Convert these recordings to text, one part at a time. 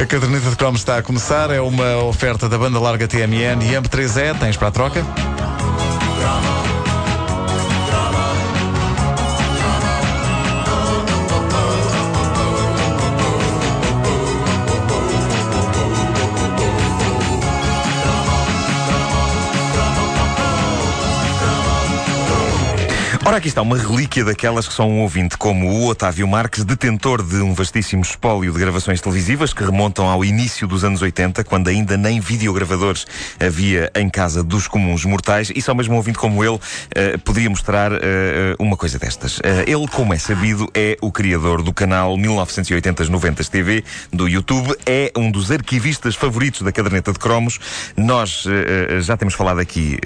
A caderneta de cromos está a começar. É uma oferta da banda larga TMN e AMP3E. Tens para a troca? Ora, aqui está uma relíquia daquelas que são um ouvinte como o Otávio Marques, detentor de um vastíssimo espólio de gravações televisivas que remontam ao início dos anos 80, quando ainda nem videogravadores havia em casa dos comuns mortais, e só mesmo um ouvinte como ele uh, poderia mostrar uh, uma coisa destas. Uh, ele, como é sabido, é o criador do canal 1980-90 TV do YouTube, é um dos arquivistas favoritos da caderneta de cromos. Nós já temos falado aqui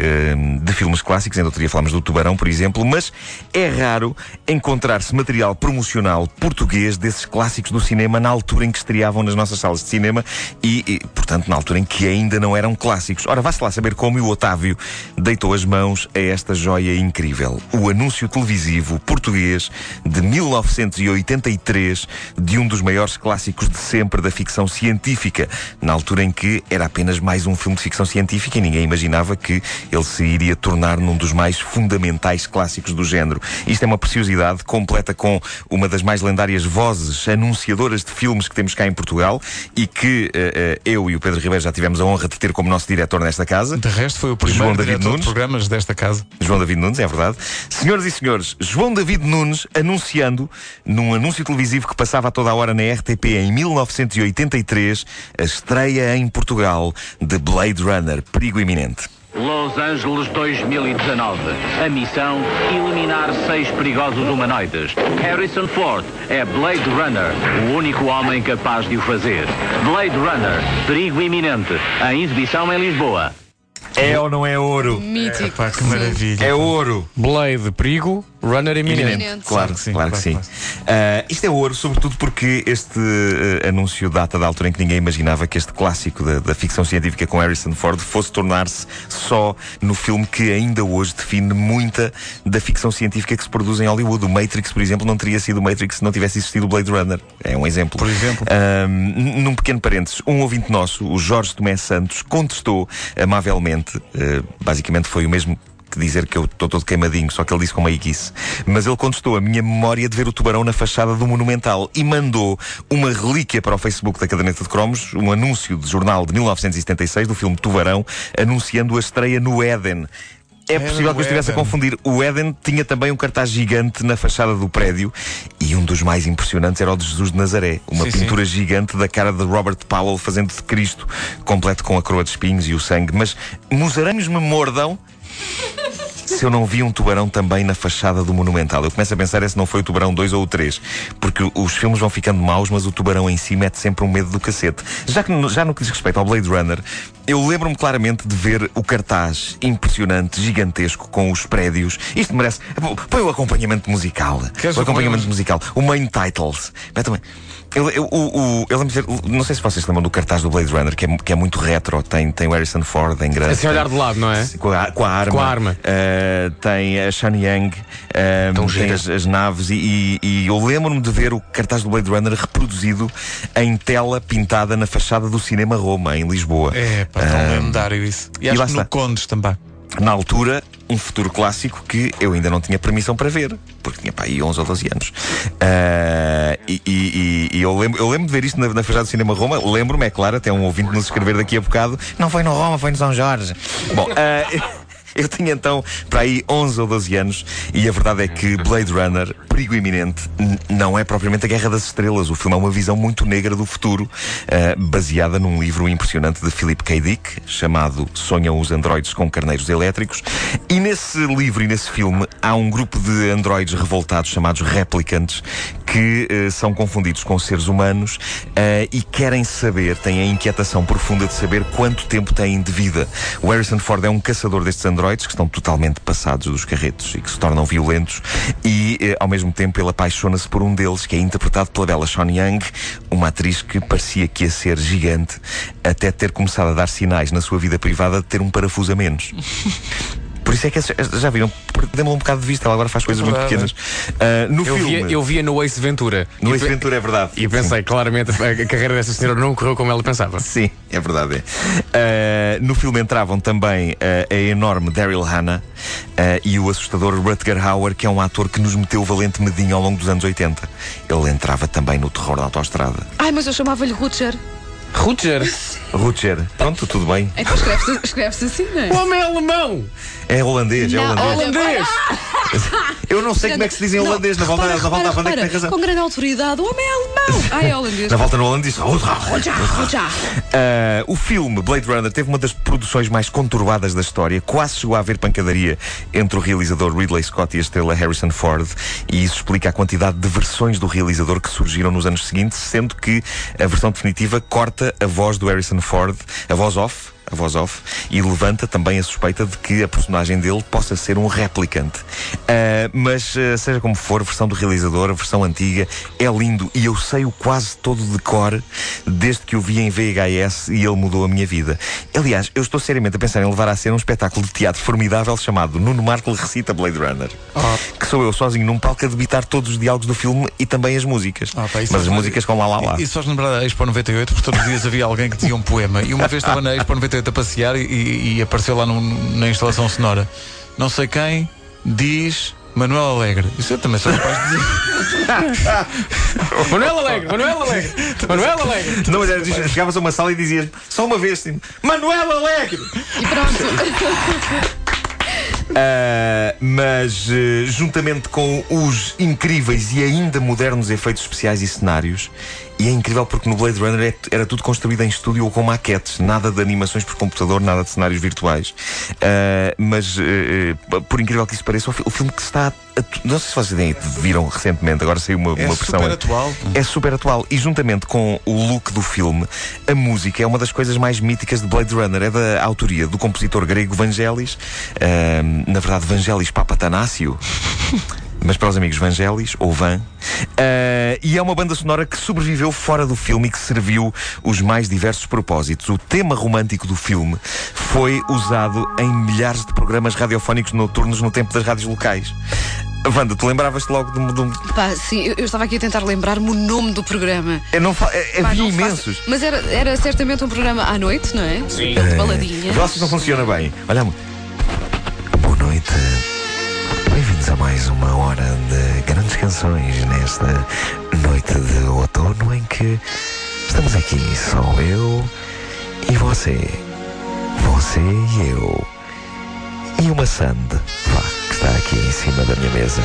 de filmes clássicos, ainda outro dia falámos do Tubarão, por exemplo, mas mas é raro encontrar-se material promocional português desses clássicos do cinema na altura em que estreavam nas nossas salas de cinema e, e portanto, na altura em que ainda não eram clássicos. Ora, vá-se lá saber como o Otávio deitou as mãos a esta joia incrível. O anúncio televisivo português de 1983 de um dos maiores clássicos de sempre da ficção científica, na altura em que era apenas mais um filme de ficção científica e ninguém imaginava que ele se iria tornar num dos mais fundamentais clássicos do género. Isto é uma preciosidade completa com uma das mais lendárias vozes anunciadoras de filmes que temos cá em Portugal e que uh, uh, eu e o Pedro Ribeiro já tivemos a honra de ter como nosso diretor nesta casa. De resto, foi o primeiro João David Nunes. de programas desta casa. João David Nunes, é verdade. Senhoras e senhores, João David Nunes anunciando, num anúncio televisivo que passava a toda a hora na RTP em 1983, a estreia em Portugal de Blade Runner, perigo iminente. Los Angeles 2019. A missão: eliminar seis perigosos humanoides. Harrison Ford é Blade Runner, o único homem capaz de o fazer. Blade Runner, perigo iminente. A exibição em Lisboa. É ou não é ouro? Mítico. Epá, que maravilha. É ouro. Blade, perigo, runner iminente. Iminente. Claro, Sim, claro que sim. claro, Uh, isto é ouro, sobretudo porque este uh, anúncio data da altura em que ninguém imaginava que este clássico da, da ficção científica com Harrison Ford fosse tornar-se só no filme que ainda hoje define muita da ficção científica que se produz em Hollywood. O Matrix, por exemplo, não teria sido o Matrix se não tivesse existido o Blade Runner. É um exemplo. Por exemplo. Uh, num pequeno parênteses, um ouvinte nosso, o Jorge Tomé Santos, contestou amavelmente, uh, basicamente foi o mesmo dizer que eu estou todo queimadinho, só que ele disse com meiguice. Mas ele contestou a minha memória de ver o tubarão na fachada do Monumental e mandou uma relíquia para o Facebook da Caderneta de Cromos, um anúncio de jornal de 1976 do filme Tubarão, anunciando a estreia no Éden. É possível que eu estivesse a confundir. O Éden tinha também um cartaz gigante na fachada do prédio e um dos mais impressionantes era o de Jesus de Nazaré. Uma Sim, sim. pintura gigante da cara de Robert Powell fazendo de Cristo, completo com a coroa de espinhos e o sangue. Mas musarães me mordam se eu não vi um tubarão também na fachada do Monumental. Eu começo a pensar é se não foi o tubarão 2 ou o 3. Porque os filmes vão ficando maus, mas o tubarão em si mete sempre um medo do cacete. Já, que, no- já no que diz respeito ao Blade Runner, eu lembro-me claramente de ver o cartaz impressionante, gigantesco, com os prédios. Isto merece. Põe o acompanhamento musical. Queres o acompanhamento musical. O main titles. Também. Eu, eu, o- eu lembro de não sei se vocês se lembram do cartaz do Blade Runner, que é, que é muito retro. Tem, tem o Harrison Ford em grande. Assim olhar de lado, não é? Com a, com a arma. Com a arma. Uh, tem a Shani Yang, uh, Tão tem as, as naves, e, e- e eu lembro-me de ver o cartaz do Blade Runner reproduzido em tela pintada na fachada do Cinema Roma, em Lisboa. É, pá, tão lendário isso. E, e acho lá que no está. Condes também. Na altura, um futuro clássico que eu ainda não tinha permissão para ver, porque tinha pá, aí 11 ou 12 anos. Uh, e e- e- e eu, lembro, eu lembro de ver isto na, na fachada do Cinema Roma. Lembro-me, é claro, até um ouvinte nos escrever daqui a bocado. Não foi no Roma, foi no São Jorge. Bom, uh, Eu tinha então para aí 11 ou 12 anos e a verdade é que Blade Runner, perigo iminente, não é propriamente a Guerra das Estrelas. O filme é uma visão muito negra do futuro, eh, baseada num livro impressionante de Philip K. Dick, chamado Sonham os Androides com Carneiros Elétricos. E nesse livro e nesse filme há um grupo de androides revoltados chamados Replicants que eh, são confundidos com seres humanos eh, e querem saber, têm a inquietação profunda de saber quanto tempo têm de vida. O Harrison Ford é um caçador destes androides que estão totalmente passados dos carretos e que se tornam violentos e, eh, ao mesmo tempo, ele apaixona-se por um deles, que é interpretado pela bela Sean Young, uma atriz que parecia que ia ser gigante até ter começado a dar sinais na sua vida privada de ter um parafuso a menos. Por isso é que já viram, perdemos um bocado de vista, ela agora faz coisas muito verdade, pequenas. Ah, no Eu filme, via, eu via no Ace Ventura. no Ace Ventura é verdade. E pensei, claramente, a carreira dessa senhora não correu como ela pensava. Sim, é verdade. é. Uh, no filme entravam também uh, a enorme Daryl Hannah uh, e o assustador Rutger Hauer, que é um ator que nos meteu valente medinho ao longo dos anos 80. Ele entrava também no terror da autostrada. Ai, mas eu chamava-lhe Rutger. Rutger, Rutger, pronto, tudo bem. Então escreve-se escreve assim, não é? o homem é alemão! É holandês, é Não, holandês. Holandês! Eu não sei como é que se diz em Não, holandês. Na volta, repara, na volta à repara, é que tem repara, razão. Com grande autoridade, o homem é alemão. Ai, é holandês. Na volta no holandês diz. "Oh, Rutger, Rutger. Uh, o filme Blade Runner teve uma das produções mais conturbadas da história. Quase chegou a haver pancadaria entre o realizador Ridley Scott e a estrela Harrison Ford. E isso explica a quantidade de versões do realizador que surgiram nos anos seguintes, sendo que a versão definitiva corta a voz do Harrison Ford, a voz off. A voz off e levanta também a suspeita de que a personagem dele possa ser um replicante. Uh, mas, uh, seja como for, a versão do realizador, a versão antiga, é lindo e eu sei-o quase todo de cor desde que o vi em VHS e ele mudou a minha vida. Aliás, eu estou seriamente a pensar em levar a ser um espetáculo de teatro formidável chamado Nuno Marco recita Blade Runner. Que sou eu sozinho num palco a debitar todos os diálogos do filme e também as músicas. Ah, pá, Mas as faz- músicas com lá lá lá. Isso faz lembrar a Expo 98, porque todos os dias havia alguém que dizia um poema. E uma vez estava na Expo 98 a passear e, e apareceu lá num- na instalação sonora. Não sei quem diz Manuel Alegre. Isso eu também sou capaz de dizer. Manuel Alegre, Manuel Alegre, Manuel Alegre. Não, mas era, diz- chegavas a uma sala e dizias só uma vez assim, Manuel Alegre! E pronto. Ah, mas eh, juntamente com os incríveis e ainda modernos efeitos especiais e cenários, e é incrível porque no Blade Runner é- era tudo construído em estúdio ou com maquetes, nada de animações por computador, nada de cenários virtuais. Ah, mas eh, eh, por incrível que isso pareça, o filme que está. Não sei se vocês viram recentemente, agora saiu uma, É uma versão. super atual. É super atual. E juntamente com o look do filme, a música é uma das coisas mais míticas de Blade Runner. É da autoria do compositor grego Vangelis. ahm, na verdade, Vangelis Papatanácio. Mas para os amigos Vangelis, ou Van. Ah, e é uma banda sonora que sobreviveu fora do filme e que serviu os mais diversos propósitos. O tema romântico do filme foi usado em milhares de programas radiofónicos noturnos no tempo das rádios locais. Wanda, tu lembravas-te logo de um. de um- Pá, sim, eu, eu estava aqui a tentar lembrar-me o nome do programa. Eu não fa... é- Pá, Havia não faço- imensos. Mas era, era certamente um programa à noite, não é? Sim. De baladinha. Os vossos não funciona bem. Olha. Boa noite. Bem-vindos a mais uma hora de grandes canções nesta noite de outono em que estamos aqui só eu e você. Você e eu. E uma sand, vá, está aqui em cima da minha mesa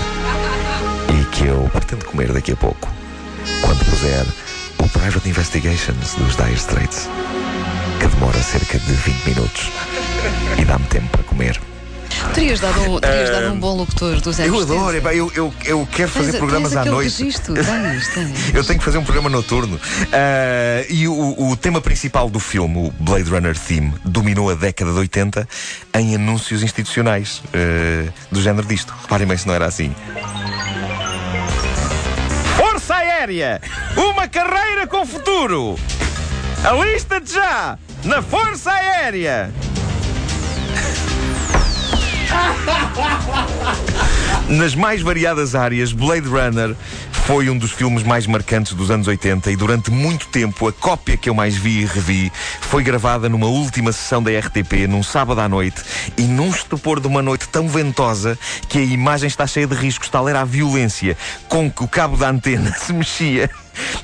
e que eu pretendo comer daqui a pouco, quando puser o Private Investigations dos Dire Straits que demora cerca de 20 minutos e dá-me tempo para comer. Terias dado um, terias dado um bom locutor do Zé Eu adoro, epá, eu, eu, eu quero fazer Tens- programas tens à aquele noite. registro, tens, tens. Eu tenho que fazer um programa noturno. Ah, e o, o tema principal do filme, o Blade Runner Theme, dominou a década de 80 em anúncios institucionais ah, do género disto. Reparem bem se não era assim. Força Aérea! Uma carreira com futuro! Alista-te já! Na Força Aérea! Nas mais variadas áreas, Blade Runner foi um dos filmes mais marcantes dos anos 80 e durante muito tempo a cópia que eu mais vi e revi foi gravada numa última sessão da RTP, num sábado à noite e num estupor de uma noite tão ventosa que a imagem está cheia de riscos, tal era a violência com que o cabo da antena se mexia.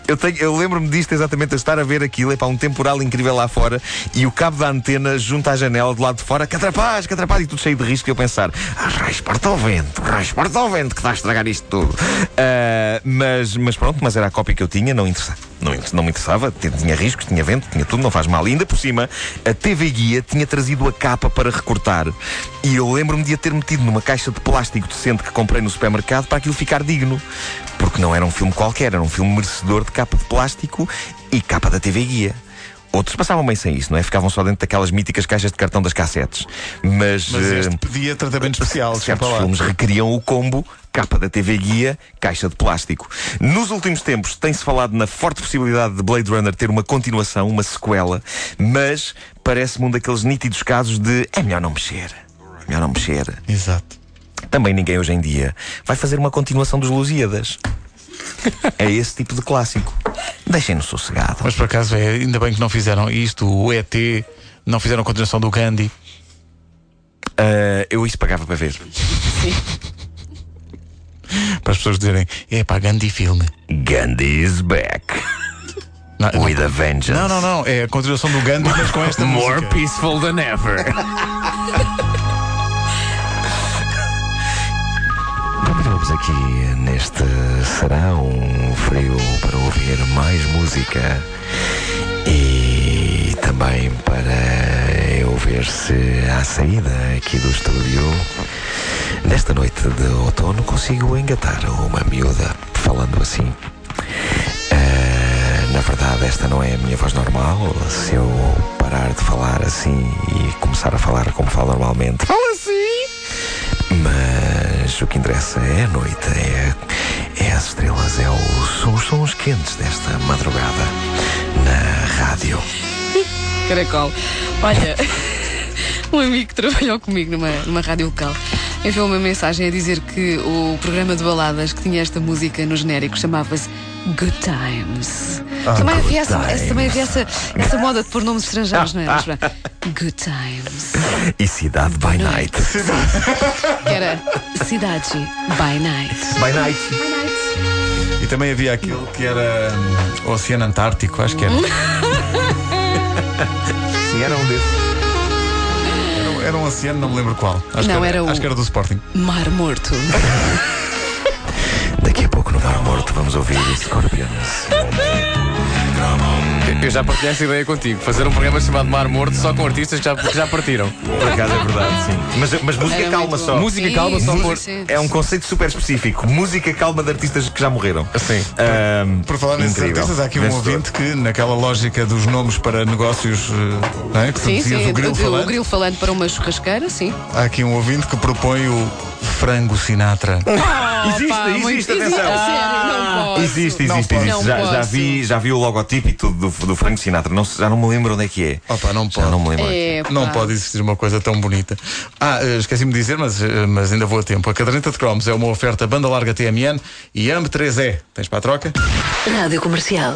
Eu, eu lembro-me disto exatamente a estar a ver aquilo, é para um temporal incrível lá fora e o cabo da antena junto à janela do lado de fora, que atrapaz, que atrapaz, e tudo cheio de risco. E eu pensar, ah, raios, parta ao vento, raios, parta ao vento, que está a estragar isto tudo. Ah, mas, mas pronto, mas era a cópia que eu tinha, não interessava. Não, não me interessava, tinha riscos, tinha vento, tinha tudo, não faz mal. E ainda por cima, a TV Guia tinha trazido a capa para recortar. E eu lembro-me de a ter metido numa caixa de plástico decente que comprei no supermercado para aquilo ficar digno. Porque não era um filme qualquer, era um filme merecedor de capa de plástico e capa da TV Guia. Outros passavam bem sem isso, não é? Ficavam só dentro daquelas míticas caixas de cartão das cassetes. Mas, Mas eh, este pedia tratamento especial. certos filmes requeriam o combo capa da TV Guia, caixa de plástico. Nos últimos tempos tem-se falado na forte possibilidade de Blade Runner ter uma continuação, uma sequela, mas parece-me um daqueles nítidos casos de é melhor não mexer. melhor não mexer. Exato. Também ninguém hoje em dia vai fazer uma continuação dos Lusíadas. É esse tipo de clássico. Deixem-nos sossegado. Mas por acaso é, ainda bem que não fizeram isto, o ET, não fizeram a continuação do Gandhi. Ah, eu isso pagava para ver. Para as pessoas dizerem, é pá, Gandhi filme. Gandhi is back. Não, não, With a vengeance. não, não, não, é a continuação do Gandhi, mas com esta More música. peaceful than ever. Continuamos aqui neste serão frio para ouvir mais música e também para eu ver se à saída aqui do estúdio nesta noite de outono consigo engatar uma miúda falando assim. Ah, na verdade, esta não é a minha voz normal. Se eu parar de falar assim e começar a falar como falo normalmente, fala assim. Mas o que interessa é a noite, é, é as estrelas, é o, são os sons quentes desta madrugada na rádio. Caracol. Olha, um amigo que trabalhou comigo numa, numa rádio local enviou uma mensagem a dizer que o programa de baladas que tinha esta música no genérico chamava-se Good Times. Também havia, essa, essa- também havia essa, essa moda de pôr nomes estrangeiros, não é? Good Times. E Cidade by Night. Que era Cidade by Night. By Night. E também havia aquele que era hum, o Oceano Antártico, acho que era. Sim, era um desses. Era, era um oceano, não me lembro qual. Acho Não, que era o- Acho que era do Sporting. Mar Morto. Daqui a pouco no Mar Morto vamos ouvir Scorpions. Eu já partilhei esta ideia contigo. Fazer um programa chamado Mar Morto só com artistas que já, que já partiram. Por acaso é verdade, sim. Mas, mas música Era calma muito só. bom. Música Sim, calma só sim, por- sim. É um conceito super específico. Música calma de artistas que já morreram. Sim. Ahm, Por falar nesses incrível. artistas, há aqui um Vencedor. ouvinte que, naquela lógica dos nomes para negócios, eh, não é? que tu Sim, dizias, sim. o grilo o, falante, o grilo falando para uma churrasqueira, sim. há aqui um ouvinte que propõe o frango Sinatra. Existe, Pá, existe, muito- atenção. Ah, sério, não posso. Existe, Não existe, existe. Já, já vi, já vi o logotipo e tudo do, do Frank Sinatra. Não, já não me lembro onde é que é. Opa, não Já pode. não me lembro. é é. É, Não pode existir uma coisa tão bonita. Ah, eh, esqueci-me de dizer, mas, eh, mas ainda vou a tempo. A caderneta de cromos é uma oferta banda larga TMN e AMB3E. Tens para a troca? Rádio Comercial.